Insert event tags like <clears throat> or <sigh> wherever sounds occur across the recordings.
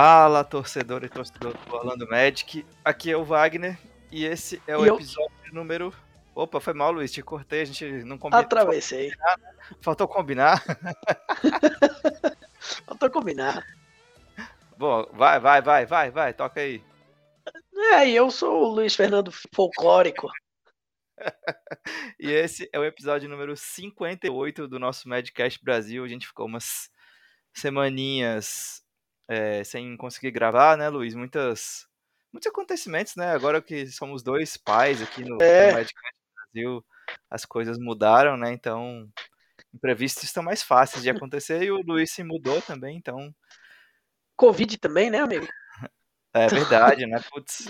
Fala, torcedor e torcedor do Orlando Magic. Aqui é o Wagner e esse é o E eu- episódio número. Opa, foi mal, Luiz, te cortei, a gente não combinou. Atravessei. Faltou combinar. <laughs> Faltou combinar. Bom, vai, vai, vai, vai, vai, toca aí. É, eu sou o Luiz Fernando Folclórico. <laughs> E esse é o episódio número 58 do nosso Madcast Brasil. A gente ficou umas semaninhas é, sem conseguir gravar, né, Luiz? Muitas, muitos acontecimentos, né? Agora que somos dois pais aqui no, É. no Brasil, as coisas mudaram, né? Então, imprevistos estão mais fáceis de acontecer e o Luiz se mudou também, então Covid também, né, amigo? <laughs> é verdade, né? Putz.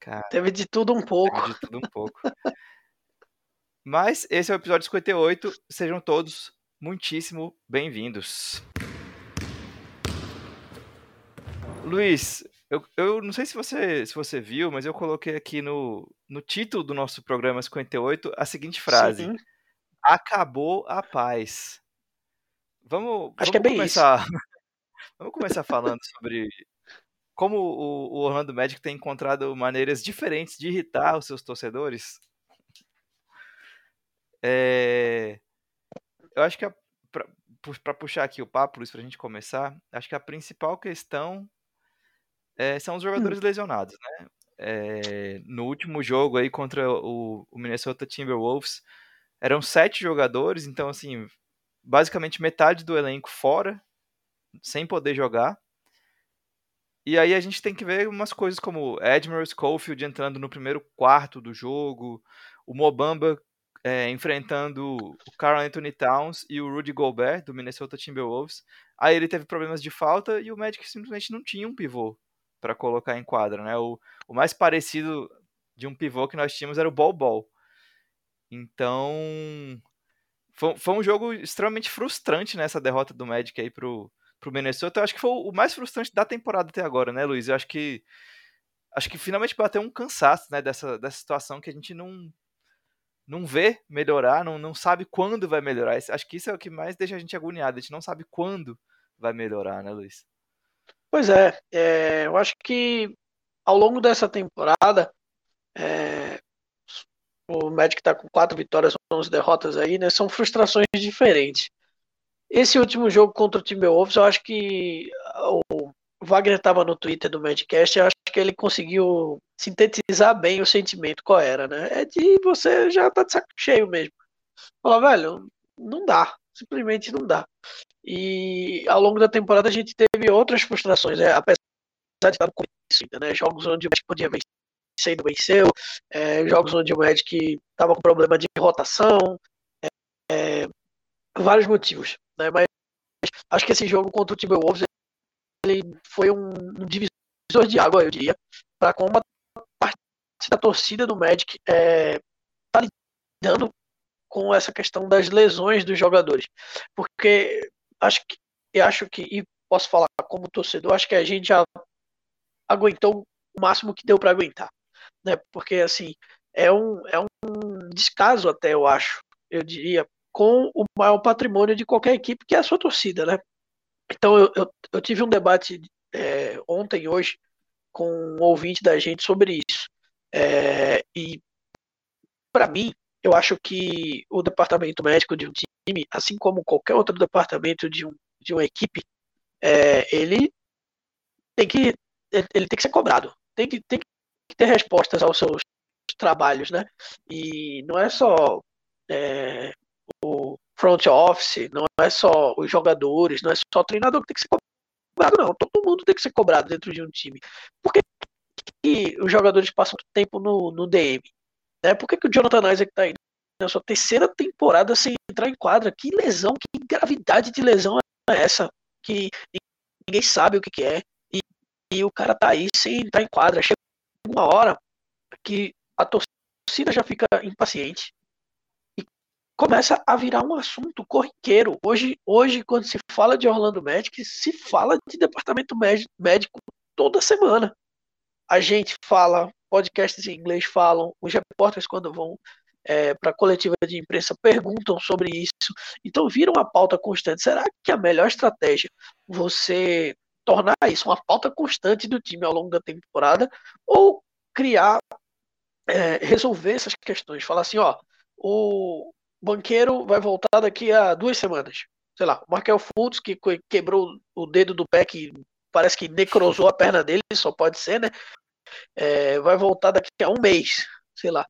Cara, Teve de tudo um pouco. Teve de tudo um pouco. Mas esse é o episódio 58. Sejam todos muitíssimo bem-vindos. Luiz, eu, eu não sei se você, se você viu, mas eu coloquei aqui no, no título do nosso programa 58 a seguinte frase: Sim. Acabou a paz. Vamos, Acho vamos que é bem começar. <laughs> vamos começar falando sobre como o, o Orlando Magic tem encontrado maneiras diferentes de irritar os seus torcedores. É, eu acho que para puxar aqui o papo, Luiz, para a gente começar, acho que a principal questão é, são os jogadores lesionados, né? É, no último jogo aí contra o, o Minnesota Timberwolves, eram sete jogadores, então assim, basicamente metade do elenco fora, sem poder jogar. E aí a gente tem que ver umas coisas como Admiral Schofield entrando no primeiro quarto do jogo, o Mobamba é, enfrentando o Carl Anthony Towns e o Rudy Gobert do Minnesota Timberwolves. Aí ele teve problemas de falta e o Magic simplesmente não tinha um pivô para colocar em quadra, né? O, o mais parecido de um pivô que nós tínhamos era o Bol Bol. Então, foi, foi um jogo extremamente frustrante nessa derrota do Magic aí pro, pro Minnesota. Eu acho que foi o mais frustrante da temporada até agora, né, Luiz? Eu acho que acho que finalmente bateu um cansaço, né, dessa, dessa situação que a gente não não vê melhorar, não, não sabe quando vai melhorar. Acho que isso é o que mais deixa a gente agoniado. A gente não sabe quando vai melhorar, né, Luiz? Pois é, é, eu acho que ao longo dessa temporada, é, o Magic está com quatro vitórias, 11 derrotas aí, né? São frustrações diferentes. Esse último jogo contra o Timberwolves, eu acho que o Wagner estava no Twitter do Madcast, eu acho que ele conseguiu sintetizar bem o sentimento qual era, né? É de você já tá de saco cheio mesmo. Falar, velho, não dá, simplesmente não dá. E ao longo da temporada a gente teve outras frustrações, né? apesar de estar no começo ainda, né? Jogos onde o Magic podia vencer e não venceu, é, jogos onde o Magic estava com problema de rotação, é, é, vários motivos, né? Mas acho que esse jogo contra o Timberwolves ele foi um, divisor de água, eu diria, para como a parte da torcida do Magic está lidando com essa questão das lesões dos jogadores, porque acho que eu acho que e posso falar como torcedor, acho que a gente já aguentou o máximo que deu para aguentar, né? Porque assim é um é um descaso até eu acho, eu diria, com o maior patrimônio de qualquer equipe que é a sua torcida, né? Então eu, eu, eu tive um debate é, ontem e hoje com um ouvinte da gente sobre isso. É, e para mim, eu acho que o departamento médico de um time, assim como qualquer outro departamento de, um, de uma equipe, é, ele tem que ele tem que ser cobrado, tem que, tem que ter respostas aos seus trabalhos, né? E não é só é, o front office, não é só os jogadores, não é só o treinador que tem que ser cobrado, não. Todo mundo tem que ser cobrado dentro de um time. Por que, os jogadores passam tempo no, no DM? Né? Por que, que o Jonathan Isaac está aí na sua terceira temporada sem entrar em quadra? Que lesão, que gravidade de lesão é essa? Que ninguém sabe o que, que é. E, e o cara tá aí sem entrar em quadra. Chega uma hora que a torcida já fica impaciente começa a virar um assunto corriqueiro. Hoje, hoje quando se fala de Orlando Magic, se fala de departamento médico toda semana. A gente fala, podcasts em inglês falam, os repórteres quando vão é, para a coletiva de imprensa perguntam sobre isso. Então vira uma pauta constante. Será que a melhor estratégia você tornar isso uma pauta constante do time ao longo da temporada, ou criar, é, resolver essas questões. Falar assim, ó, o banqueiro vai voltar daqui a duas semanas. Sei lá, o Markel Fultz, que quebrou o dedo do pé, que parece que necrosou a perna dele, só pode ser, né? É, vai voltar daqui a um mês, sei lá.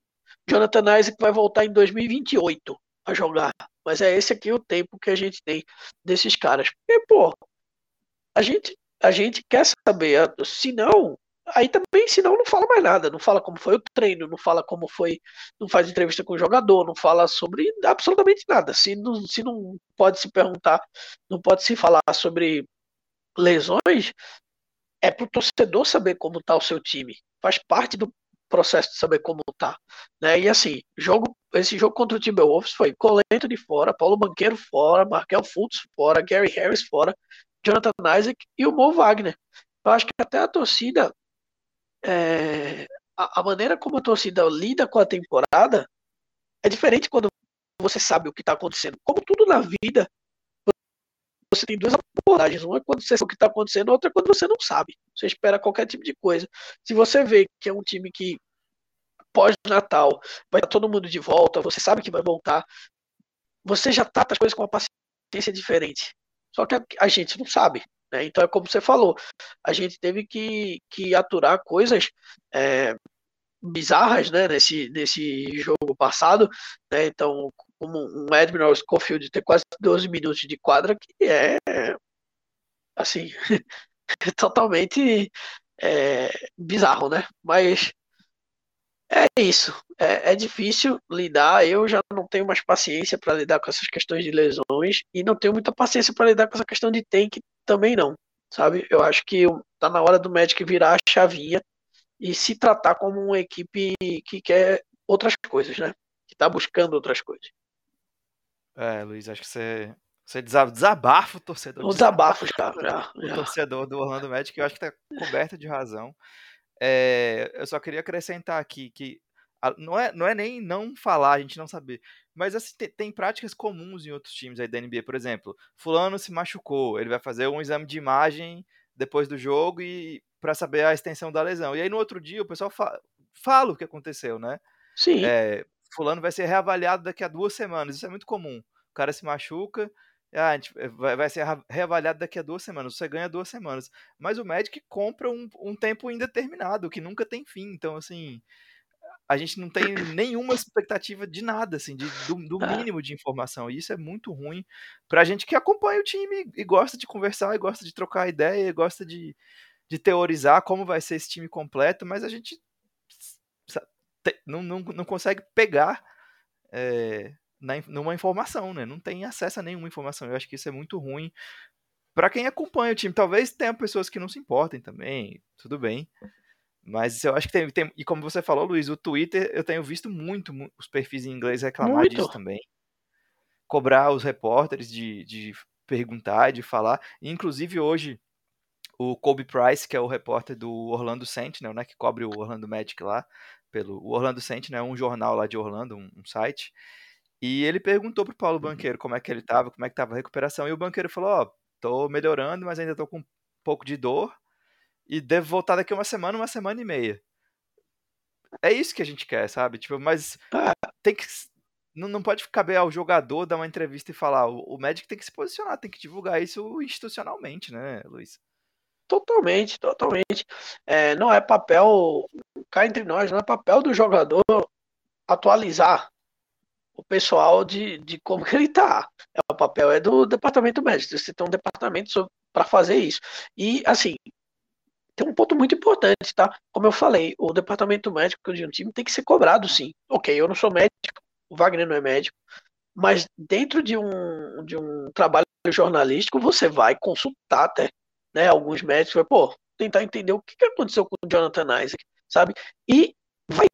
Jonathan Isaac vai voltar em 2028 a jogar. Mas é esse aqui o tempo que a gente tem desses caras. E, pô, a gente, a gente quer saber. Se não, aí também, se não, não fala mais nada. Não fala como foi o treino, não fala como foi. Não faz entrevista com o jogador, não fala sobre absolutamente nada. Se não, se não pode se perguntar, não pode se falar sobre lesões, é pro torcedor saber como tá o seu time. Faz parte do processo de saber como tá. Né? E assim, jogo, esse jogo contra o Timberwolves foi Colento de fora, Paulo Banqueiro fora, Markel Fultz fora, Gary Harris fora, Jonathan Isaac e o Mo Wagner. Eu acho que até a torcida, é, a, a maneira como a torcida lida com a temporada é diferente quando você sabe o que está acontecendo. Como tudo na vida, você tem duas abordagens. Uma é quando você sabe o que está acontecendo, outra é quando você não sabe. Você espera qualquer tipo de coisa. Se você vê que é um time que pós-Natal vai estar todo mundo de volta, você sabe que vai voltar, você já trata as coisas com uma paciência diferente. Só que a, a gente não sabe. Né? Então é como você falou, a gente teve que, que aturar coisas é, bizarras né, nesse, nesse jogo passado. Né? Então, como um Admiral Schofield ter quase 12 minutos de quadra, que é assim, <laughs> totalmente é, bizarro, né? Mas é isso. É, é, difícil lidar. Eu já não tenho mais paciência para lidar com essas questões de lesões e não tenho muita paciência para lidar com essa questão de tank também não. Sabe? Eu acho que tá na hora do Magic virar a chavinha e se tratar como uma equipe que quer outras coisas, né? Que tá buscando outras coisas. É, Luiz, acho que você você desabafa o torcedor. O desabafo, cara. <laughs> Já, O torcedor do Orlando Magic, eu acho que está coberto de razão. É, eu só queria acrescentar aqui que não é, não é nem não falar, a gente não saber. Mas assim, tem, tem, práticas comuns em outros times aí da NBA. Por exemplo, fulano se machucou, ele vai fazer um exame de imagem depois do jogo e para saber a extensão da lesão. E aí no outro dia o pessoal fa fala o que aconteceu, né? Sim. É, fulano vai ser reavaliado daqui a duas semanas. Isso é muito comum. O cara se machuca, ah, vai, vai ser reavaliado daqui a duas semanas, você ganha duas semanas. Mas o Magic compra um, um tempo indeterminado, que nunca tem fim. Então, assim, a gente não tem nenhuma expectativa de nada, assim, de, do, do é. mínimo de informação. E isso é muito ruim pra gente que acompanha o time e gosta de conversar, e gosta de trocar ideia, e gosta de, de teorizar como vai ser esse time completo, mas a gente não, não, não consegue pegar é, na, numa informação, né? Não tem acesso a nenhuma informação. Eu acho que isso é muito ruim para quem acompanha o time. Talvez tenha pessoas que não se importem também, tudo bem. Mas eu acho que tem, tem, E como você falou, Luiz, o Twitter, eu tenho visto muito os perfis em inglês reclamar muito. disso também. Cobrar os repórteres de, de perguntar, de falar. E, inclusive, hoje, o Kobe Price, que é o repórter do Orlando Sentinel, né, que cobre o Orlando Magic lá, pelo o Orlando Sentinel é um jornal lá de Orlando, um, um site. E ele perguntou pro Paulo uhum. Banqueiro como é que ele tava, como é que tava a recuperação, e o banqueiro falou, ó, oh, tô melhorando, mas ainda tô com um pouco de dor, e devo voltar daqui uma semana, uma semana e meia. É isso que a gente quer, sabe? Tipo, mas tá. tem que não, não pode caber ao jogador dar uma entrevista e falar. O, o médico tem que se posicionar, tem que divulgar isso institucionalmente, né, Luiz? Totalmente, totalmente. É, não é papel, cá entre nós, não é papel do jogador atualizar o pessoal de, de como que ele tá. É, o papel é do departamento médico. Você tem um departamento para fazer isso. E, assim, tem um ponto muito importante, tá? Como eu falei, o departamento médico de um time tem que ser cobrado, sim. Ok, eu não sou médico, o Wagner não é médico, mas dentro de um, de um trabalho jornalístico, você vai consultar até né, alguns médicos, vai, pô, tentar entender o que aconteceu com o Jonathan Isaac, sabe? E vai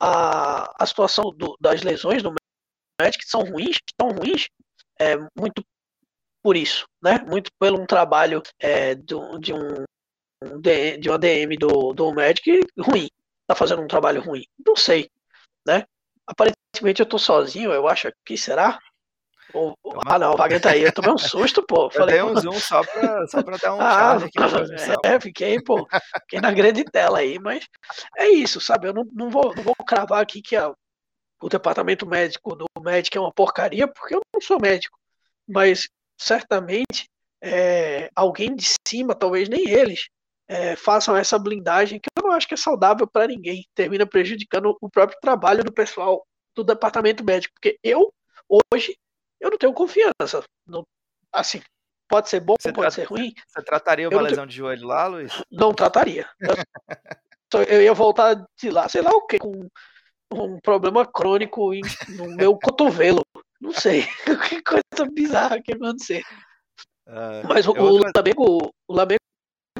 a, a situação do, das lesões do Magic são ruins, tão ruins, é, muito por isso, né? Muito pelo um trabalho é, do, de um de uma DM do, do Magic ruim. Tá fazendo um trabalho ruim. Não sei, né? Aparentemente eu tô sozinho, eu acho que será? O, o, ah, não, o Wagner tá aí. Eu tomei um <laughs> susto, pô. Falei, eu dei um zoom só pra, só pra dar um <laughs> ah, aqui <laughs> É, fiquei, pô. Fiquei na grande tela aí, mas é isso, sabe? Eu não, não, vou, não vou cravar aqui que a, o departamento médico do médico é uma porcaria, porque eu não sou médico. Mas certamente é, alguém de cima, talvez nem eles, é, façam essa blindagem que eu não acho que é saudável para ninguém. Termina prejudicando o próprio trabalho do pessoal do departamento médico. Porque eu, hoje, eu não tenho confiança. Não, assim, pode ser bom, você pode ser ruim. Você trataria uma lesão tenho... de joelho lá, Luiz? <laughs> Não trataria. Eu, eu ia voltar de lá, sei lá o que, com um problema crônico no meu cotovelo. Não sei. <laughs> que coisa bizarra que ia acontecer. Uh, Mas o, o, Lamego, o Lamego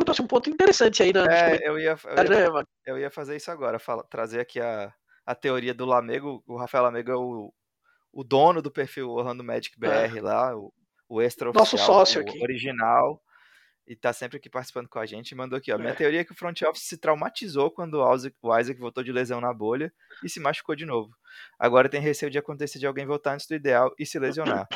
trouxe um ponto interessante aí, né? É, eu ia, eu ia, eu ia fazer isso agora, fala, trazer aqui a, a teoria do Lamego. O Rafael Lamego é o, o dono do perfil Orlando Magic BR é. lá, o, o extra oficial, Nosso sócio aqui. original, e tá sempre aqui participando com a gente. Mandou aqui, ó. Minha é. teoria é que o front office se traumatizou quando o Isaac, o Isaac voltou de lesão na bolha e se machucou de novo. Agora tem receio de acontecer de alguém voltar antes do ideal e se lesionar.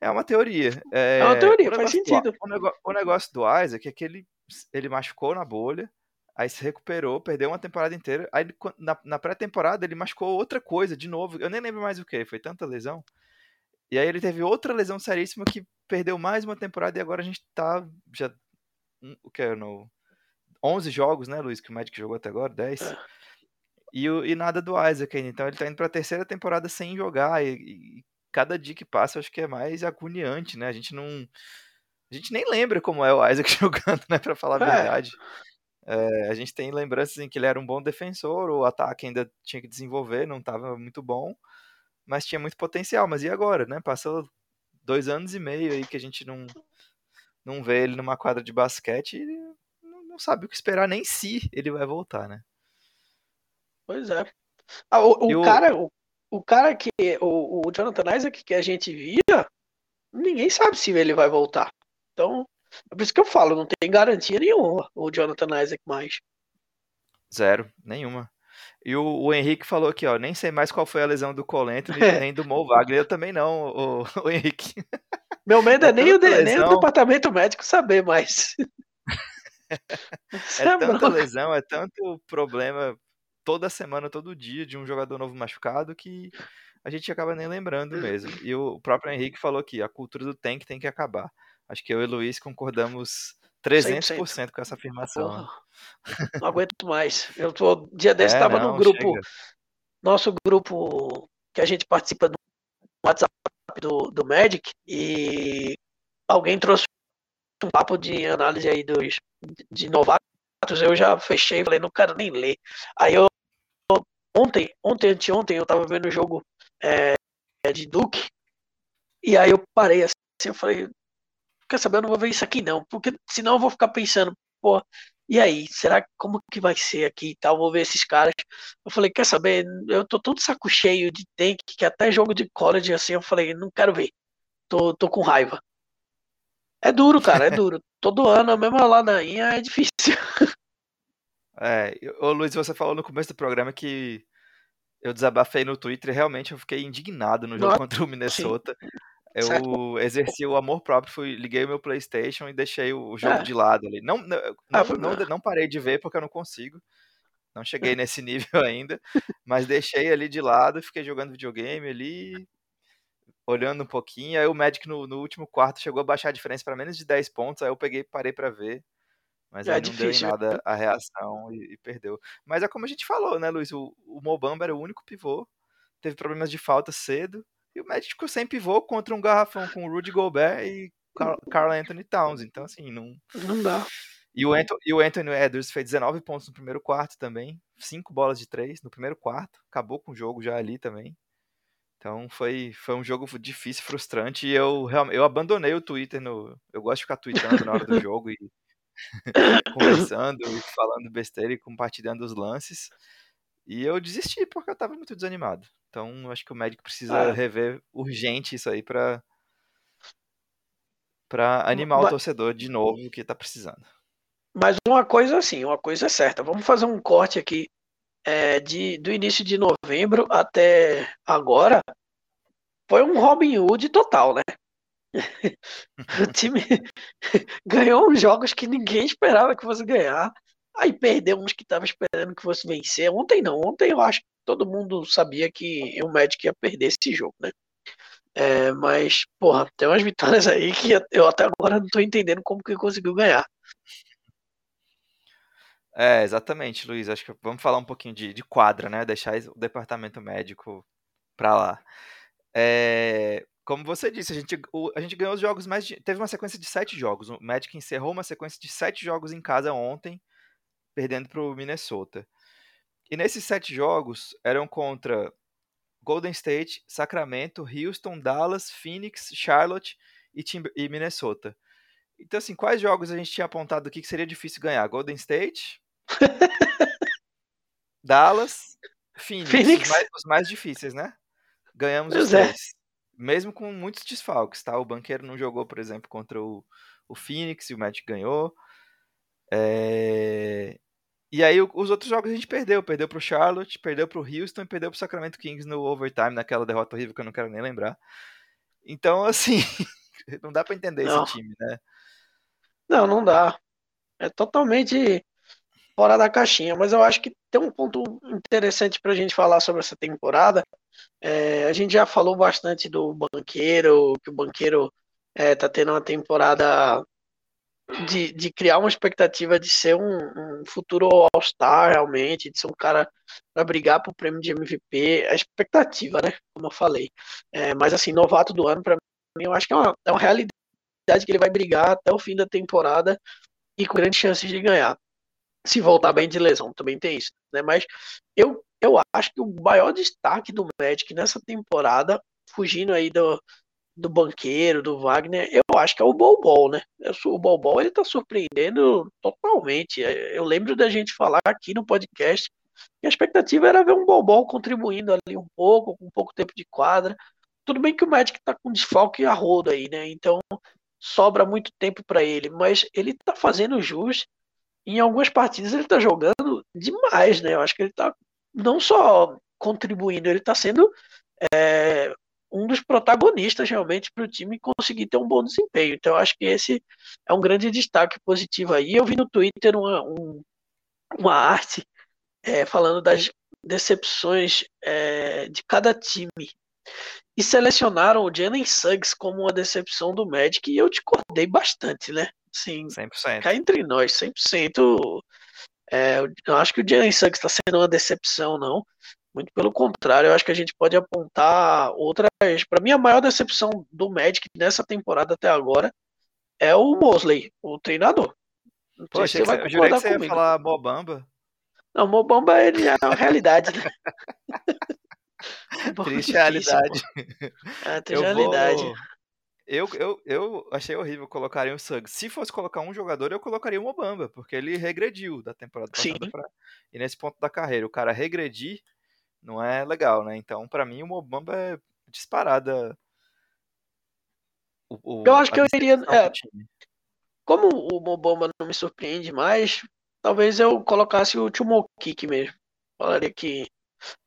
É uma teoria. É, é uma teoria, faz sentido. Do, o, negócio, o, negócio, do Isaac é que ele, ele machucou na bolha, aí se recuperou, perdeu uma temporada inteira. Aí na, na pré-temporada ele machucou outra coisa de novo. Eu nem lembro mais o que, foi tanta lesão. E aí ele teve outra lesão seríssima que perdeu mais uma temporada e agora a gente tá já o que é no 11 jogos, né, Luiz, que o Magic jogou até agora, 10. É. E, e nada do Isaac ainda. Então ele tá indo pra terceira temporada sem jogar. E, e, cada dia que passa eu acho que é mais agoniante, né? A gente não. A gente nem lembra como é o Isaac <laughs> jogando, né? Pra falar a é. verdade. É, a gente tem lembranças em que ele era um bom defensor, o ataque ainda tinha que desenvolver, não estava muito bom, mas tinha muito potencial. Mas e agora, né? Passou dois anos e meio aí que a gente não, não vê ele numa quadra de basquete e não, não sabe o que esperar, nem se ele vai voltar, né? Pois é. Ah, o, o cara, o, o, cara que. O, o Jonathan Isaac que a gente via, ninguém sabe se ele vai voltar. Então, é por isso que eu falo, não tem garantia nenhuma o Jonathan Isaac mais. Zero, nenhuma. E o, o, Henrique falou aqui, ó, nem sei mais qual foi a lesão do Colento <laughs> nem do Mo Wagner. Eu também não, o, o Henrique. Meu medo é, é nem, o de, nem, o departamento médico saber mais. <laughs> é tanta lesão, é tanto problema toda semana, todo dia de um jogador novo machucado que a gente acaba nem lembrando mesmo. E o próprio Henrique falou que a cultura do tank tem que acabar. Acho que eu e o Luiz concordamos 300% 100%. com essa afirmação. não aguento mais. Eu tô dia desse estava é, no grupo, chega. nosso grupo que a gente participa do WhatsApp do, do Magic e alguém trouxe um papo de análise aí dos de novatos. Eu já fechei, falei, não quero nem ler. Aí eu ontem, ontem, anteontem, eu tava vendo o jogo é, de Duke e aí eu parei assim, eu falei, quer saber, eu não vou ver isso aqui não, porque senão eu vou ficar pensando, pô, e aí, será como que vai ser aqui e tal? Vou ver esses caras. Eu falei, quer saber? Eu tô todo saco cheio de tank, que até jogo de college assim, eu falei, não quero ver. Tô, tô com raiva. É duro, cara, é duro. <laughs> Todo ano a mesma ladainha é difícil. <laughs> É, ô Luiz, você falou no começo do programa que eu desabafei no Twitter e realmente eu fiquei indignado no jogo Nossa, contra o Minnesota. Sim. Eu certo. exerci o amor próprio, fui, liguei o meu PlayStation e deixei o jogo é. de lado ali. Não, não, ah, não, não, não, parei de ver porque eu não consigo. Não cheguei <laughs> nesse nível <laughs> ainda, mas deixei ali de lado, fiquei jogando videogame ali, olhando um pouquinho. Aí o Magic no, no último quarto chegou a baixar a diferença para menos de 10 pontos. Aí eu peguei parei para ver. Mas é aí não difícil. deu em nada a reação e, e, perdeu. Mas é como a gente falou, né, Luiz? O, o Mobamba era o único pivô. Teve problemas de falta cedo e o Magic ficou sem pivô contra um garrafão com Rudy Gobert e Carl Anthony Towns. Então, assim, não. Não dá. E o, Anthony, e o Anthony Edwards fez 19 pontos no primeiro quarto também. Cinco bolas de três no primeiro quarto. Acabou com o jogo já ali também. Então foi, foi um jogo difícil, frustrante. E eu, eu abandonei o Twitter. No, eu gosto de ficar tweetando na hora do jogo e <laughs> conversando, e falando besteira e compartilhando os lances. E eu desisti porque eu tava muito desanimado. Então, acho que o médico precisa ah. rever urgente isso aí para para animar Mas... o torcedor de novo que tá precisando. Mas uma coisa assim, uma coisa é certa. Vamos fazer um corte aqui é, de, do início de novembro até agora. foi um Robin Hood total, né? <laughs> o time <laughs> ganhou uns jogos que ninguém esperava que fosse ganhar. Aí perdeu uns que tava esperando que fosse vencer. Ontem não. Ontem eu acho todo mundo sabia que o Magic ia perder esse jogo, né? É, mas, porra, tem umas vitórias aí que eu até agora não tô entendendo como que conseguiu ganhar. É, exatamente, Luiz. Acho que vamos falar um pouquinho de, de quadra, né? Deixar o departamento médico pra lá. É, como você disse, a gente, o, a gente ganhou os jogos mais. De, teve uma sequência de sete jogos. O Magic encerrou uma sequência de sete jogos em casa ontem, perdendo pro Minnesota. E nesses sete jogos eram contra Golden State, Sacramento, Houston, Dallas, Phoenix, Charlotte e, Timber, e Minnesota. Então, assim, quais jogos a gente tinha apontado aqui que seria difícil ganhar? Golden State, <laughs> Dallas, Phoenix, Phoenix. Os, mais, os, mais, difíceis, né? Ganhamos pois os é. três. Mesmo com muitos desfalques, tá? O banqueiro não jogou, por exemplo, contra o, o Phoenix e o Magic ganhou. É... E aí os outros jogos a gente perdeu. Perdeu pro Charlotte, perdeu pro Houston e perdeu pro Sacramento Kings no overtime, naquela derrota horrível que eu não quero nem lembrar. Então, <laughs> assim, não dá para entender não. esse time, né? Não, não dá. É totalmente fora da caixinha. Mas eu acho que tem um ponto interessante para a gente falar sobre essa temporada. É, a gente já falou bastante do banqueiro, que o banqueiro é, tá tendo uma temporada de, de criar uma expectativa de ser um, um futuro All-Star realmente, de ser um cara para brigar por prêmio de MVP, a expectativa, né? Como eu falei. É, mas assim, novato do ano, para mim, eu acho que é uma, é uma realidade que ele vai brigar até o fim da temporada e com grandes chances de ganhar. Se voltar bem de lesão, também tem isso, né? Mas eu, eu acho que o maior destaque do Magic nessa temporada, fugindo aí do, do banqueiro, do Wagner, eu acho que é o Bobol, né? O Bobol ele tá surpreendendo totalmente. É, eu lembro da gente falar aqui no podcast que a expectativa era ver um Bobol contribuindo ali um pouco, com um pouco tempo de quadra. Tudo bem que o Magic tá com desfalque a rodo aí, né? Então sobra muito tempo para ele, mas ele tá fazendo jus. Em algumas partidas ele tá jogando demais, né? Eu acho que ele tá não só contribuindo, ele tá sendo é, um dos protagonistas realmente para o time conseguir ter um bom desempenho. Então, acho que esse é um grande destaque positivo aí. Eu vi no Twitter uma, um, uma arte é, falando das decepções é, de cada time. E selecionaram o Jalen Suggs como uma decepção do Magic e eu discordei bastante, né? Sim, 100%. Cá entre nós, 100%. É, eu acho que o Jalen Suggs está sendo uma decepção, não. Muito pelo contrário, eu acho que a gente pode apontar outras. Para mim, a maior decepção do Magic nessa temporada até agora é o Mosley, o treinador. Não Pô, sei se você vai eu jurei que você comigo. ia falar Mobamba. Não, Mobamba ele é uma realidade, né? <laughs> triste realidade. É, triste realidade. Vou... Eu, eu, eu achei horrível colocar o Suggs. Se fosse colocar um jogador, eu colocaria o Mobamba, porque ele regrediu da temporada passada. Pra... E nesse ponto da carreira, o cara regredir não é legal, né? Então, para mim, o Mobamba é disparada. O, o, eu acho que eu iria. É, como o Mobamba não me surpreende mais, talvez eu colocasse o Tumokik mesmo. Falaria que.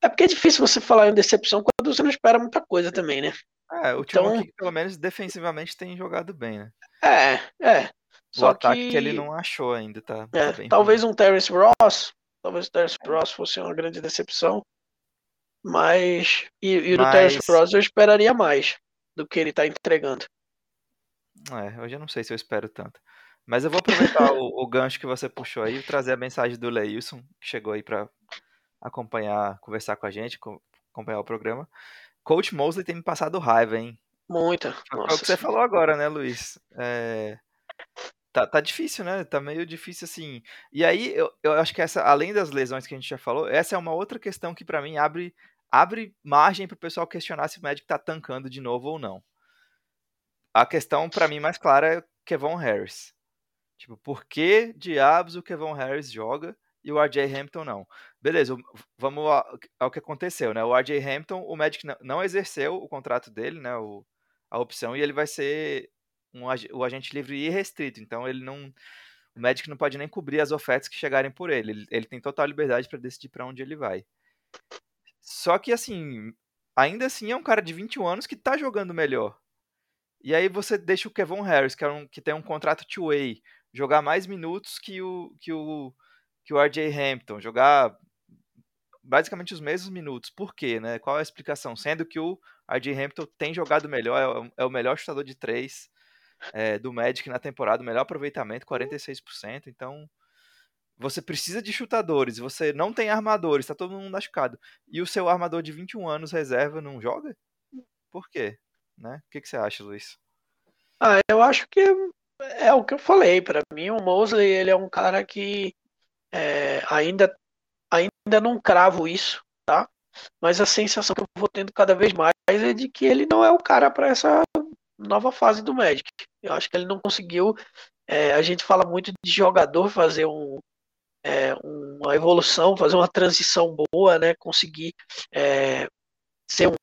É porque é difícil você falar em decepção quando você não espera muita coisa também, né? É, o então... pelo menos defensivamente tem jogado bem, né? É, é. Só o ataque que... que ele não achou ainda, tá? É, tá talvez ruim. um Terence Ross. Talvez o Terence Ross fosse uma grande decepção. Mas. E, e do Terence Cross eu esperaria mais do que ele está entregando. É, hoje eu não sei se eu espero tanto. Mas eu vou aproveitar o, o, gancho que você puxou aí e trazer a mensagem do Leilson, que chegou aí para acompanhar, conversar com a gente, acompanhar o programa. Coach Mosley tem me passado raiva, hein? Muita. Foi o que você falou agora, né, Luiz? É... Tá, tá difícil, né? Tá meio difícil assim. E aí, eu, eu acho que essa, além das lesões que a gente já falou, essa é uma outra questão que para mim abre abre margem para o pessoal questionar se o Magic está tancando de novo ou não. A questão para mim mais clara é Kevon Harris. Tipo, por que diabos o Kevon Harris joga e o RJ Hampton não? Beleza, vamos ao que aconteceu, né? O RJ Hampton, o Magic não exerceu o contrato dele, né? O, a opção, e ele vai ser um, o agente livre irrestrito. Então ele não. O Magic não pode nem cobrir as ofertas que chegarem por ele. Ele, ele tem total liberdade para decidir para onde ele vai. Só que, assim, ainda assim é um cara de 21 anos que tá jogando melhor. E aí você deixa o Kevin Harris, que, é um, que tem um contrato two-way, jogar mais minutos que o, que o, que o RJ Hampton, jogar basicamente os mesmos minutos. Por quê, né? Qual é a explicação? Sendo que o RJ Hampton tem jogado melhor, é o, é melhor chutador de três é, do Magic na temporada, o melhor aproveitamento, 46%. Então, você precisa de chutadores, você não tem armadores, tá todo mundo machucado. E o seu armador de 21 anos reserva não joga? Por quê? Né? O que, que você acha, Luiz? Ah, eu acho que é, o que eu falei. Para mim, o Mosley ele é um cara que é, ainda, ainda não cravo isso, tá? Mas a sensação que eu vou tendo cada vez mais é de que ele não é o cara para essa nova fase do Magic. Eu acho que ele não conseguiu. É, a gente fala muito de jogador fazer um, é, uma evolução, fazer uma transição boa, né? Conseguir é, ser um,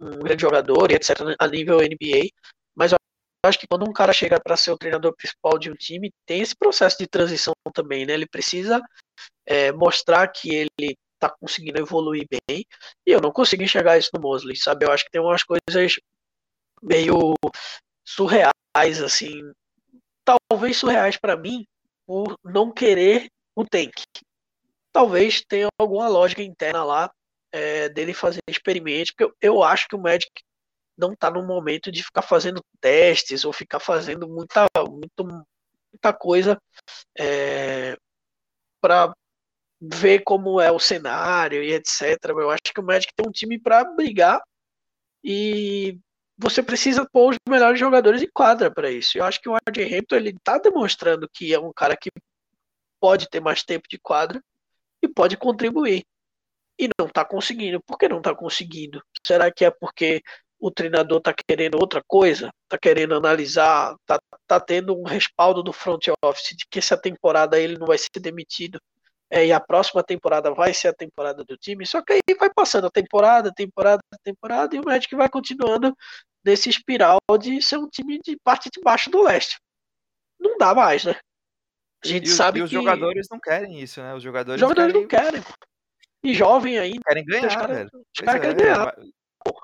um, grande jogador e etc. a nível NBA. Mas eu acho que quando um cara chega para ser o treinador principal de um time, tem esse processo de transição também, né? Ele precisa é, mostrar que ele está conseguindo evoluir bem. E eu não consigo enxergar isso no Mosley, sabe? Eu acho que tem umas coisas meio surreais, assim. Talvez surreais para mim, por não querer o tank. Talvez tenha alguma lógica interna lá é, dele fazer experimentos, porque eu, eu acho que o Magic não está no momento de ficar fazendo testes ou ficar fazendo muita, muito, muita coisa é, para ver como é o cenário e etc. Eu acho que o Magic tem um time para brigar e você precisa pôr os melhores jogadores em quadra para isso. Eu acho que o RJ Hampton ele está demonstrando que é um cara que pode ter mais tempo de quadra e pode contribuir. E não está conseguindo. Por que não está conseguindo? Será que é porque o treinador está querendo outra coisa? Está querendo analisar? Está tá tendo um respaldo do front office de que essa temporada ele não vai ser demitido? É, e a próxima temporada vai ser a temporada do time. Só que aí vai passando a temporada, temporada, temporada, e o Magic vai continuando nesse espiral de ser um time de parte de baixo do leste. Não dá mais, né? A gente e sabe os, que... os jogadores não querem isso, né? Os jogadores, os jogadores querem... não querem. E jovem ainda. Querem ganhar, os cara, velho. Os caras é, querem ganhar.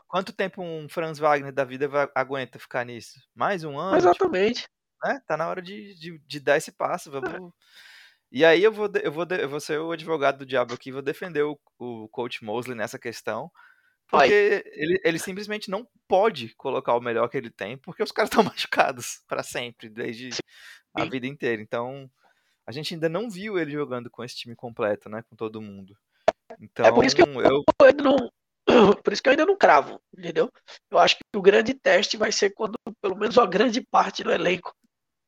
Quanto tempo um Franz Wagner da vida vai, aguenta ficar nisso? Mais um ano? Exatamente. Tipo, né? Tá na hora de, de, de dar esse passo. Vamos... É. E aí eu vou, eu, vou, eu vou ser o advogado do diabo aqui, vou defender o, o coach Mosley nessa questão. Porque ele, ele simplesmente não pode colocar o melhor que ele tem, porque os caras estão <laughs> machucados para sempre, desde Sim. a vida inteira. Então, a gente ainda não viu ele jogando com esse time completo, né? Com todo mundo. Então, é por isso que eu, eu... não. <clears throat> Por isso que eu ainda não cravo, entendeu? Eu acho que o grande teste vai ser quando pelo menos uma grande parte do elenco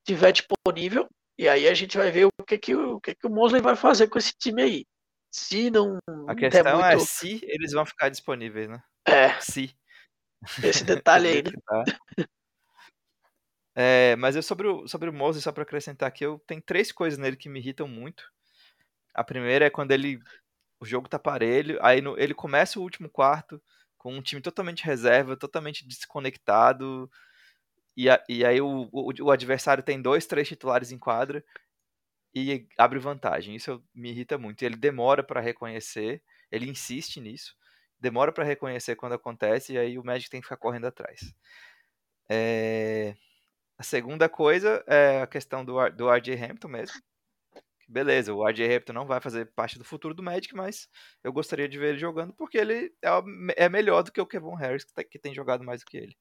estiver disponível. E aí a gente vai ver o que, que, o, que, que o Mosley vai fazer com esse time aí. Se não. A questão é muito... é se eles vão ficar disponíveis, né? É. Se. Esse detalhe <laughs> aí, né? É, mas eu sobre o, sobre o Moses, só para acrescentar aqui, eu tenho três coisas nele que me irritam muito. A primeira é quando ele o jogo tá parelho, aí no, ele começa o último quarto com um time totalmente reserva, totalmente desconectado, e, a, e aí o, o, o, adversário tem dois, três titulares em quadra e abre vantagem. Isso me irrita muito. Ele demora para reconhecer, ele insiste nisso, demora para reconhecer quando acontece, e aí o Magic tem que ficar correndo atrás. É... A segunda coisa é a questão do, do RJ Hampton mesmo. Beleza, o RJ Hampton não vai fazer parte do futuro do Magic, mas eu gostaria de ver ele jogando porque ele é, é melhor do que o Kevin Harris, que, tá, que tem jogado mais do que ele.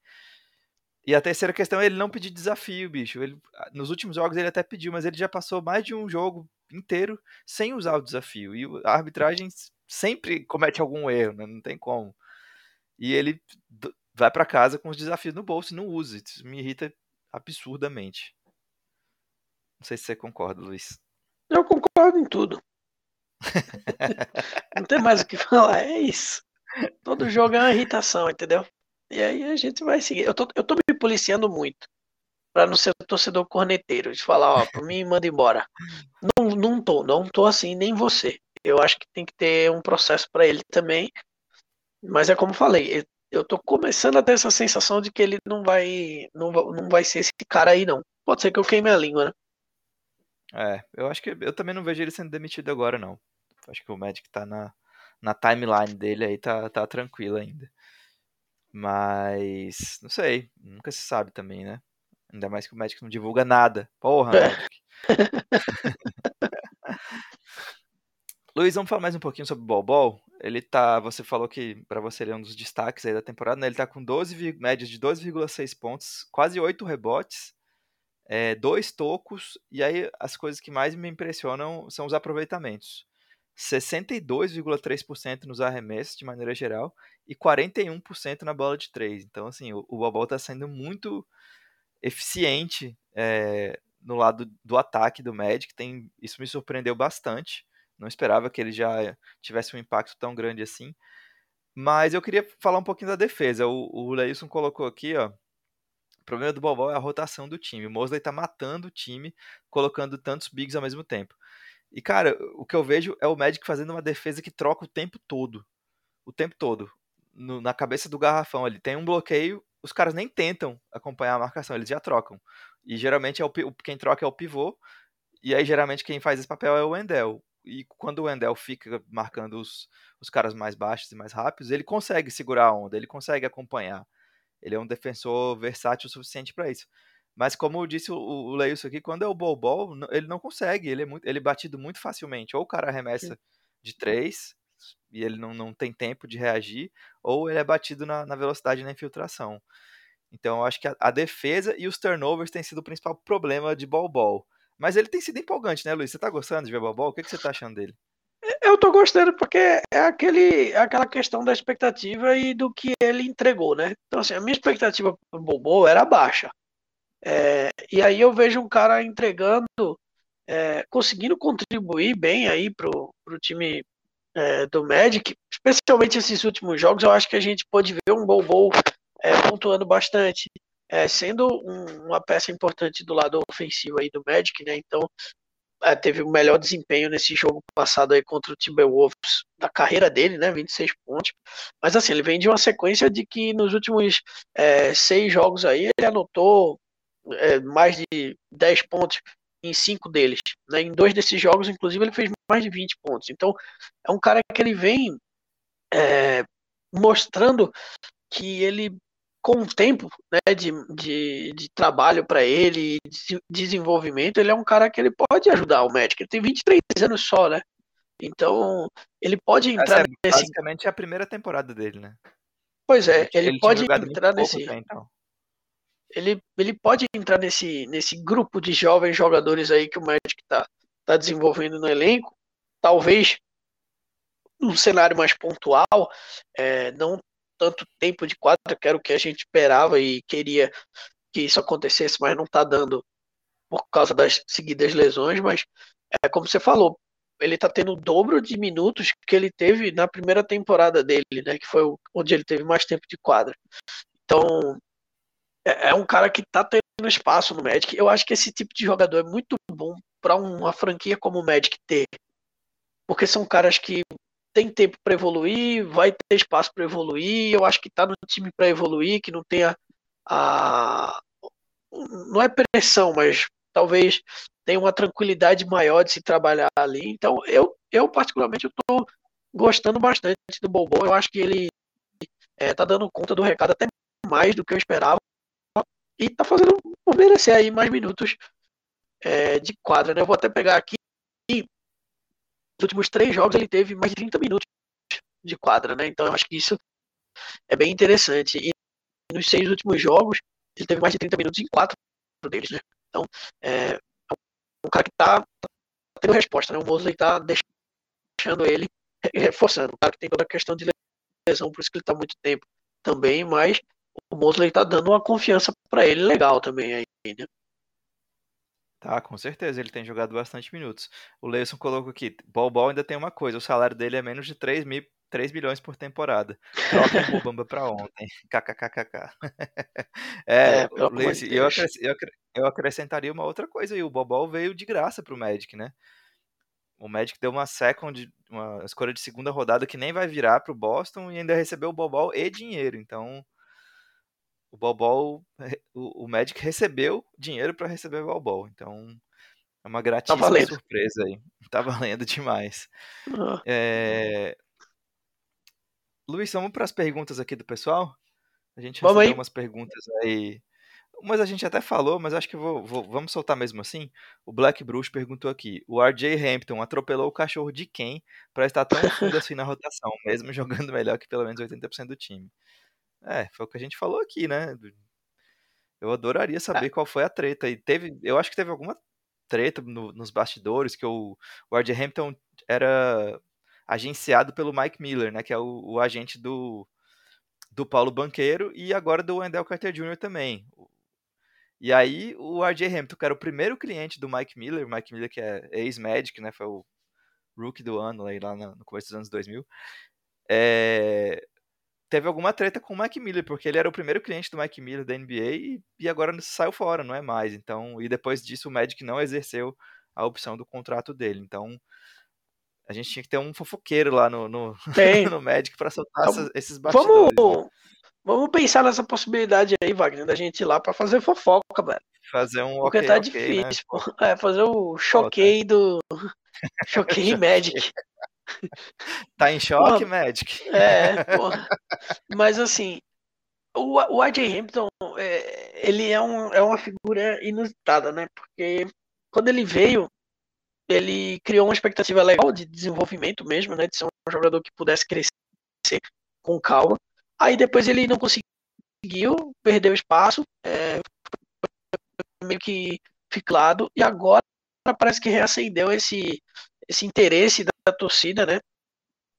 E a terceira questão é ele não pedir desafio, bicho. Ele, nos últimos jogos ele até pediu, mas ele já passou mais de um jogo inteiro sem usar o desafio. E a arbitragem sempre comete algum erro, né? não tem como. E ele vai para casa com os desafios no bolso e não usa. Isso me irrita absurdamente. Não sei se você concorda, Luiz. Eu concordo em tudo. <laughs> não tem mais o que falar, é isso. Todo jogo é uma irritação, entendeu? E aí a gente vai seguir. Eu tô, eu tô me policiando muito para não ser torcedor corneteiro, de falar, ó, por mim manda embora. Não, não tô, não tô assim, nem você. Eu acho que tem que ter um processo para ele também. Mas é como falei, eu tô começando a ter essa sensação de que ele não vai não, não vai ser esse cara aí não. Pode ser que eu queime a língua, né? É, eu acho que eu também não vejo ele sendo demitido agora não. Acho que o Magic tá na, na timeline dele aí tá, tá tranquilo ainda. Mas, não sei, nunca se sabe também, né? Ainda mais que o médico não divulga nada. Porra, é. Magic. <laughs> Luiz, vamos falar mais um pouquinho sobre o Bol Ele tá, você falou que para você ele é um dos destaques aí da temporada, né? Ele tá com 12 médias de 12,6 pontos, quase 8 rebotes, é, dois tocos, e aí as coisas que mais me impressionam são os aproveitamentos. 62,3% nos arremessos de maneira geral e 41% na bola de três. Então, assim, o, o Bobol está sendo muito eficiente é, no lado do ataque do Magic. Tem, isso me surpreendeu bastante. Não esperava que ele já tivesse um impacto tão grande assim. Mas eu queria falar um pouquinho da defesa. O, o Leilson colocou aqui, ó. O problema do Bobol é a rotação do time. O Mosley tá matando o time, colocando tantos bigs ao mesmo tempo. E, cara, o que eu vejo é o Magic fazendo uma defesa que troca o tempo todo. O tempo todo. No, na cabeça do garrafão ali. Tem um bloqueio, os caras nem tentam acompanhar a marcação, eles já trocam. E geralmente é o, quem troca é o pivô. E aí, geralmente, quem faz esse papel é o Wendell. E quando o Wendell fica marcando os, os caras mais baixos e mais rápidos, ele consegue segurar a onda, ele consegue acompanhar. Ele é um defensor versátil o suficiente para isso. Mas como disse o, o Leilson aqui, quando é o bol ele não consegue, ele é, muito, ele é batido muito facilmente. Ou o cara arremessa de três e ele não, não tem tempo de reagir, ou ele é batido na, na velocidade na infiltração. Então eu acho que a, a, defesa e os turnovers têm sido o principal problema de bol Mas ele tem sido empolgante, né, Luiz? Você tá gostando de ver bol O que, que você tá achando dele? Eu tô gostando porque é aquele, aquela questão da expectativa e do que ele entregou, né? Então, assim, a minha expectativa pro Bobo era baixa. É, e aí eu vejo um cara entregando, é, conseguindo contribuir bem aí pro, pro time é, do Magic, especialmente esses últimos jogos, eu acho que a gente pode ver um Bobo é, pontuando bastante, é, sendo um, uma peça importante do lado ofensivo aí do Magic, né? Então é, teve o melhor desempenho nesse jogo passado aí contra o Timberwolves da carreira dele, né? 26 pontos. Mas assim, ele vem de uma sequência de que nos últimos é, seis jogos aí ele anotou é, mais de 10 pontos em cinco deles. Né? Em dois desses jogos, inclusive, ele fez mais de 20 pontos. Então, é um cara que ele vem é, mostrando que ele, com o tempo né, de, de, de trabalho para ele, de desenvolvimento, ele é um cara que ele pode ajudar o médico. Ele tem 23 anos só, né? Então, ele pode entrar é, nesse... Basicamente é a primeira temporada dele, né? Pois é, ele, ele pode entrar nesse. então ele, ele pode entrar nesse, nesse grupo de jovens jogadores aí que o Magic está tá desenvolvendo no elenco, talvez num cenário mais pontual, é, não tanto tempo de quadra, que era o que a gente esperava e queria que isso acontecesse, mas não está dando por causa das seguidas lesões, mas é como você falou, ele está tendo o dobro de minutos que ele teve na primeira temporada dele, né, que foi onde ele teve mais tempo de quadra. Então, é, é um cara que tá tendo espaço no Magic. Eu acho que esse tipo de jogador é muito bom para uma franquia como o Magic ter. Porque são caras que tem tempo para evoluir, vai ter espaço para evoluir. Eu acho que tá no time para evoluir, que não tenha a não é pressão, mas talvez tenha uma tranquilidade maior de se trabalhar ali. Então, eu, eu particularmente estou gostando bastante do Bobo. Eu acho que ele é, tá dando conta do recado até mais do que eu esperava e tá fazendo por merecer aí mais minutos é, de quadra, né? Eu vou até pegar aqui. Nos últimos três jogos ele teve mais de 30 minutos de quadra, né? Então eu acho que isso é bem interessante. E nos seis últimos jogos ele teve mais de 30 minutos em quatro deles, né? Então é um cara que tá, tá tendo resposta, né? O Mosley tá deixando ele reforçando. O cara que tem toda a questão de lesão, por isso que ele tá muito tempo também, mas o Mosley tá dando uma confiança para ele legal também aí, né? Tá, com certeza, ele tem jogado bastante minutos. O Leison colocou aqui, Bol Bol ainda tem uma coisa, o salário dele é menos de 3, mil, 3 milhões por temporada. Troca o Bamba pra ontem. <laughs> KKKKK. <laughs> é, é Leison, eu, eu, eu acrescentaria uma outra coisa aí, o Bobol veio de graça pro Magic, né? O Magic deu uma second, uma escolha de segunda rodada que nem vai virar pro Boston e ainda recebeu o Bobol e dinheiro, então o Bobol, o, o Magic recebeu dinheiro para receber o Bobol. Então, é uma gratíssima tá surpresa aí. <laughs> Tá valendo demais. Uhum. É... Luiz, vamos para as perguntas aqui do pessoal? A gente Vamos recebeu aí. umas perguntas aí. Mas a gente até falou, mas acho que vou, vou- vamos soltar mesmo assim. O Black Bruce perguntou aqui: o RJ Hampton atropelou o cachorro de quem para estar tão fundo <laughs> assim na rotação, mesmo jogando melhor que pelo menos 80% do time? É, foi o que a gente falou aqui, né? Eu adoraria saber qual foi a treta. E teve, eu acho que teve alguma treta no- nos bastidores que o, o Hampton era agenciado pelo Mike Miller, né? Que é o, o agente do, do Paulo Banqueiro e agora do Wendell Carter Jr. também. E aí o RJ Hampton, que era o primeiro cliente do Mike Miller, o Mike Miller que é ex-Magic, né? Foi o rookie do ano lá no no começo dos anos 2000. É, teve alguma treta com o Mike Miller, porque ele era o primeiro cliente do Mike Miller da NBA e, e agora saiu fora, não é mais. Então, e depois disso o Magic não exerceu a opção do contrato dele. Então, a gente tinha que ter um fofoqueiro lá no, no, <laughs> no Magic para soltar Então, essas- esses Vamos, bastidores. né? vamos pensar nessa possibilidade aí, Wagner, da gente ir lá pra fazer fofoca, velho. Fazer um Porque ok, tá ok, né? difícil, pô. É, fazer o choquei do. <laughs> <laughs> Choquei Magic. Tá em choque, Porra. Magic? É, <laughs> porra. Mas assim, o, o AJ Hampton, é, ele é, um, é uma figura inusitada, né? Porque quando ele veio, ele criou uma expectativa legal de desenvolvimento mesmo, né? De ser um jogador que pudesse crescer com calma. Aí depois ele não conseguiu, perdeu espaço, é, foi meio que ficlado, e agora parece que reacendeu esse, esse interesse da, da torcida, né?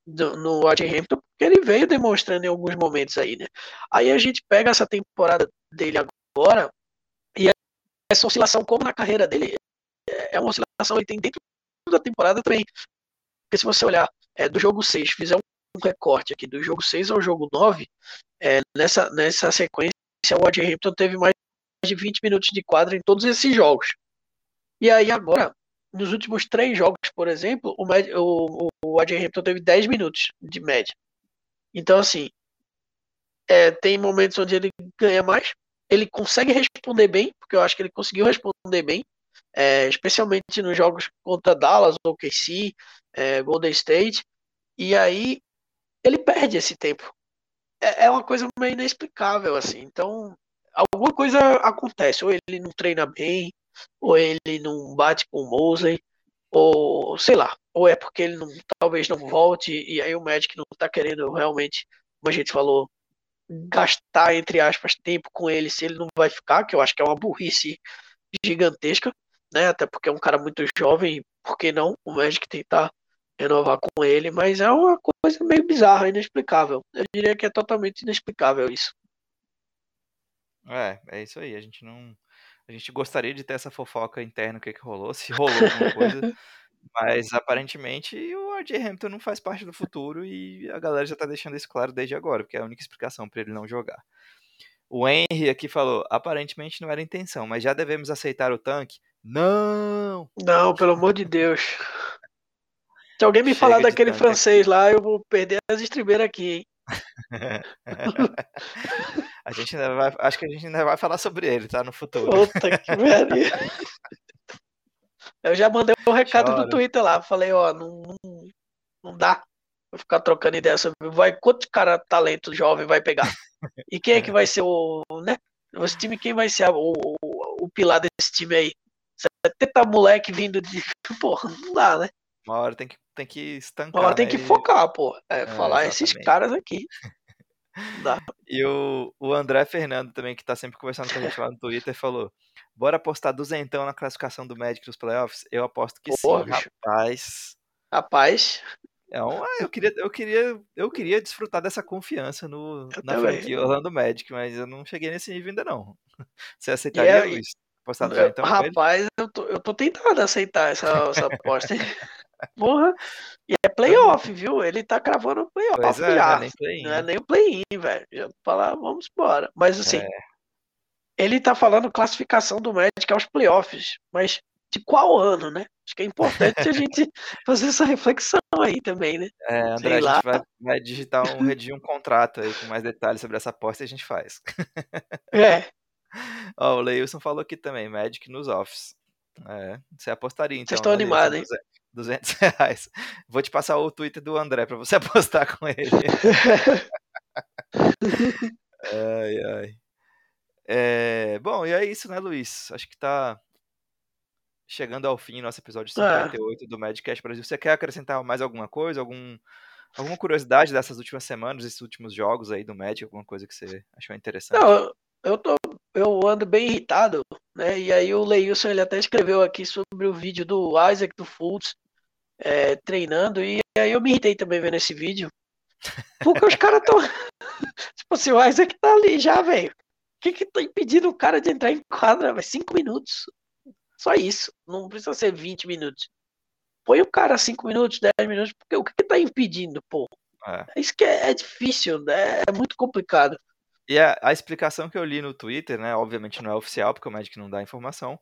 do- no Hampton, porque ele veio demonstrando em alguns momentos aí, né? Aí a gente pega essa temporada dele agora e essa oscilação, como na carreira dele, é é uma oscilação ele tem dentro da temporada também. Porque se você olhar é, do jogo 6, fizer um recorte aqui do jogo 6 ao jogo 9, é, nessa, nessa sequência o Hampton teve mais de 20 minutos de quadra em todos esses jogos. E aí agora, nos últimos três jogos, por exemplo, o, o, o Hampton teve 10 minutos de média. Então, assim, é, tem momentos onde ele ganha mais, ele consegue responder bem, porque eu acho que ele conseguiu responder bem, é, especialmente nos jogos contra Dallas, OKC, é, Golden State, e aí ele perde esse tempo. É, é uma coisa meio inexplicável, assim. Então, alguma coisa acontece, ou ele não treina bem, ou ele não bate com o Mosley, ou sei lá, ou é porque ele não, talvez não volte, e aí o Magic não tá querendo realmente, como a gente falou, gastar, entre aspas, tempo com ele se ele não vai ficar, que eu acho que é uma burrice gigantesca, né? Até porque é um cara muito jovem, por que não o Magic tentar renovar com ele, mas é uma coisa meio bizarra, inexplicável. Eu diria que é totalmente inexplicável isso. É, é isso aí. A gente não. A gente gostaria de ter essa fofoca interna, o que, que rolou, se rolou alguma coisa. <laughs> Mas aparentemente o RJ Hampton não faz parte do futuro e a galera já tá deixando isso claro desde agora, porque é a única explicação para ele não jogar. O Henry aqui falou: aparentemente não era intenção, mas já devemos aceitar o tanque? Não! Não, pelo amor de Deus. Se alguém me Chega falar daquele tanque francês lá, eu vou perder as estribeiras aqui, hein? <laughs> <laughs> a gente ainda vai, acho que a gente ainda vai falar sobre ele, tá? No futuro. Puta que pariu. Eu já mandei um recado Chora. no Twitter lá. Falei, ó, não, não, não dá pra ficar trocando ideia sobre. Vai, quanto cara talento jovem vai pegar? E quem é que vai ser o. né? Esse time, quem vai ser o, o, o pilar desse time aí? 70 moleque vindo de. <laughs> Porra, não dá, né? Uma hora tem que, tem que estancar. Uma hora tem né? que focar, pô. É, É, falar esses exatamente. caras aqui. <laughs> Dá. E o, o André Fernando também, que tá sempre conversando com a gente lá no Twitter, falou: Bora apostar duzentão na classificação do Magic nos playoffs? Eu aposto que Porra, sim, bicho. rapaz. Rapaz, É um, ah, eu, queria, eu, queria, eu queria desfrutar dessa confiança no, Eu na também. franquia Orlando Magic, mas eu não cheguei nesse nível ainda não. <laughs> Você E aceitaria, é- Luiz? Apostar duzentão rapaz, eu tô, eu tô tentado aceitar essa, essa aposta. <laughs> Porra. E é playoff, viu? Ele tá cravando playoff Pois é, já. é nem play Não é nem o play-in, velho. Já falar, vamos embora. Mas assim, É. ele tá falando classificação do Magic aos playoffs. Mas de qual ano, né? Acho que é importante a gente <laughs> fazer essa reflexão aí também, né? É, André, Sei a gente lá. vai, vai digitar um, redigir um contrato aí com mais detalhes sobre essa aposta e a gente faz. <laughs> É, Ó, o Leilson falou aqui também, Magic nos offs. É, você apostaria então. estão né, animados, hein? Duze- 200 <laughs> reais. Vou te passar o Twitter do André para você <laughs> apostar com ele. ai, ai. É, bom, e é isso, né, Luiz? Acho que tá chegando ao fim nosso episódio 58 é. do Madcast Brasil. Você quer acrescentar mais alguma coisa? Algum, alguma curiosidade dessas últimas semanas, desses últimos jogos aí do Magic? Alguma coisa que você achou interessante? Não, eu, tô, eu ando bem irritado, né? E aí o Leilson, ele até escreveu aqui sobre o vídeo do Isaac, do Fultz, é, treinando, e aí eu me irritei também vendo esse vídeo. Porque os caras estão... <laughs> tipo assim, o Isaac tá ali já, velho. O que que tá impedindo o cara de entrar em quadra? Vai cinco minutos. Só isso. Não precisa ser 20 minutos. Põe o cara 5 minutos, 10 minutos, porque o que, que tá impedindo, pô? É. Isso que é, é difícil, né? É muito complicado. E a, a, explicação que eu li no Twitter, né? Obviamente não é oficial, porque o Magic não dá informação,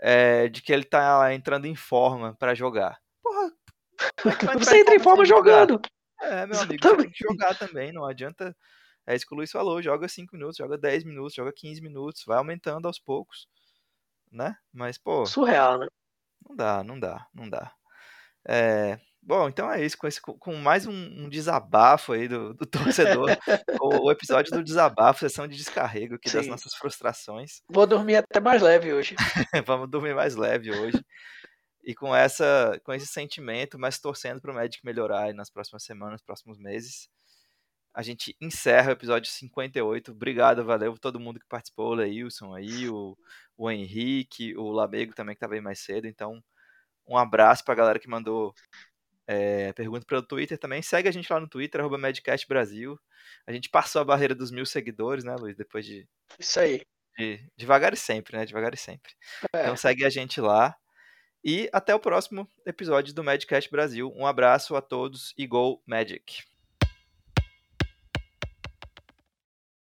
é de que ele tá entrando em forma para jogar. Você entra em forma jogando. É, meu amigo, você tem que jogar também, não adianta. É isso que o Luiz falou, joga 5 minutos, joga 10 minutos, joga 15 minutos, vai aumentando aos poucos né? Mas, pô. Surreal, né? Não dá, não dá, não dá. É, bom, então é isso. Com, esse, com mais um, um desabafo aí do, do <laughs> torcedor. o, o, episódio do desabafo, sessão de descarrego aqui Sim. das nossas frustrações. Vou dormir até mais leve hoje. <laughs> Vamos dormir mais leve hoje. E com, essa, com esse sentimento, mas torcendo para o Magic melhorar nas próximas semanas, próximos meses a gente encerra o episódio 58. Obrigado, valeu todo mundo que participou, o Leilson aí, o, o Henrique, o Lamego também que estava aí mais cedo. Então, um abraço para a galera que mandou é, pergunta pelo Twitter também. Segue a gente lá no Twitter, arroba Medcast Brasil. A gente passou a barreira dos mil seguidores, né, Luiz? Depois de. Isso aí. De, devagar e sempre, né? Devagar e sempre. É. Então segue a gente lá. E até o próximo episódio do Medcast Brasil. Um abraço a todos e Go Magic!